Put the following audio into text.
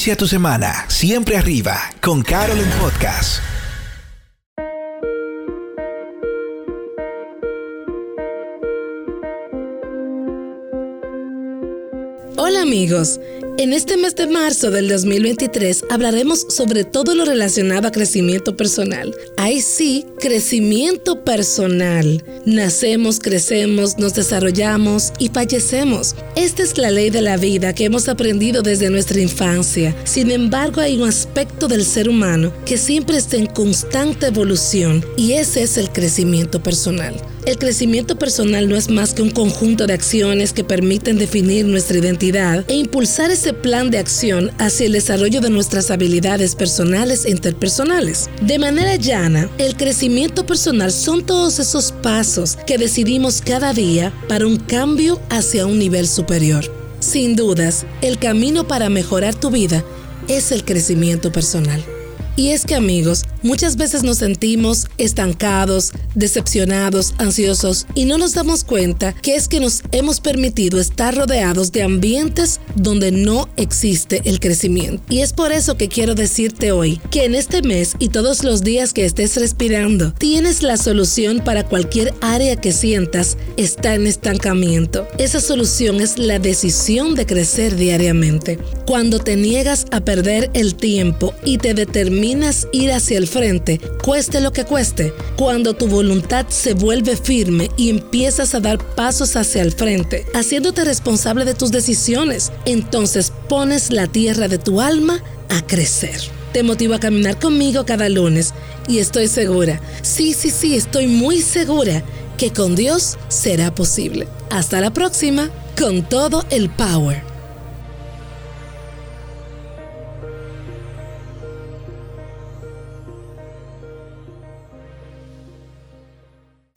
Inicia tu semana siempre arriba con Carol en Podcast. Hola amigos, en este mes de marzo del 2023 hablaremos sobre todo lo relacionado a crecimiento personal. Ahí sí, crecimiento personal. Nacemos, crecemos, nos desarrollamos y fallecemos. Esta es la ley de la vida que hemos aprendido desde nuestra infancia. Sin embargo, hay un aspecto del ser humano que siempre está en constante evolución y ese es el crecimiento personal. El crecimiento personal no es más que un conjunto de acciones que permiten definir nuestra identidad e impulsar ese plan de acción hacia el desarrollo de nuestras habilidades personales e interpersonales. De manera llana, el crecimiento personal son todos esos pasos que decidimos cada día para un cambio hacia un nivel superior. Sin dudas, el camino para mejorar tu vida es el crecimiento personal. Y es que amigos, muchas veces nos sentimos estancados, decepcionados, ansiosos y no nos damos cuenta que es que nos hemos permitido estar rodeados de ambientes donde no existe el crecimiento. Y es por eso que quiero decirte hoy que en este mes y todos los días que estés respirando, tienes la solución para cualquier área que sientas está en estancamiento. Esa solución es la decisión de crecer diariamente. Cuando te niegas a perder el tiempo y te determinas ir hacia el frente, cueste lo que cueste, cuando tu voluntad se vuelve firme y empiezas a dar pasos hacia el frente, haciéndote responsable de tus decisiones, entonces pones la tierra de tu alma a crecer. Te motivo a caminar conmigo cada lunes y estoy segura, sí, sí, sí, estoy muy segura que con Dios será posible. Hasta la próxima, con todo el power.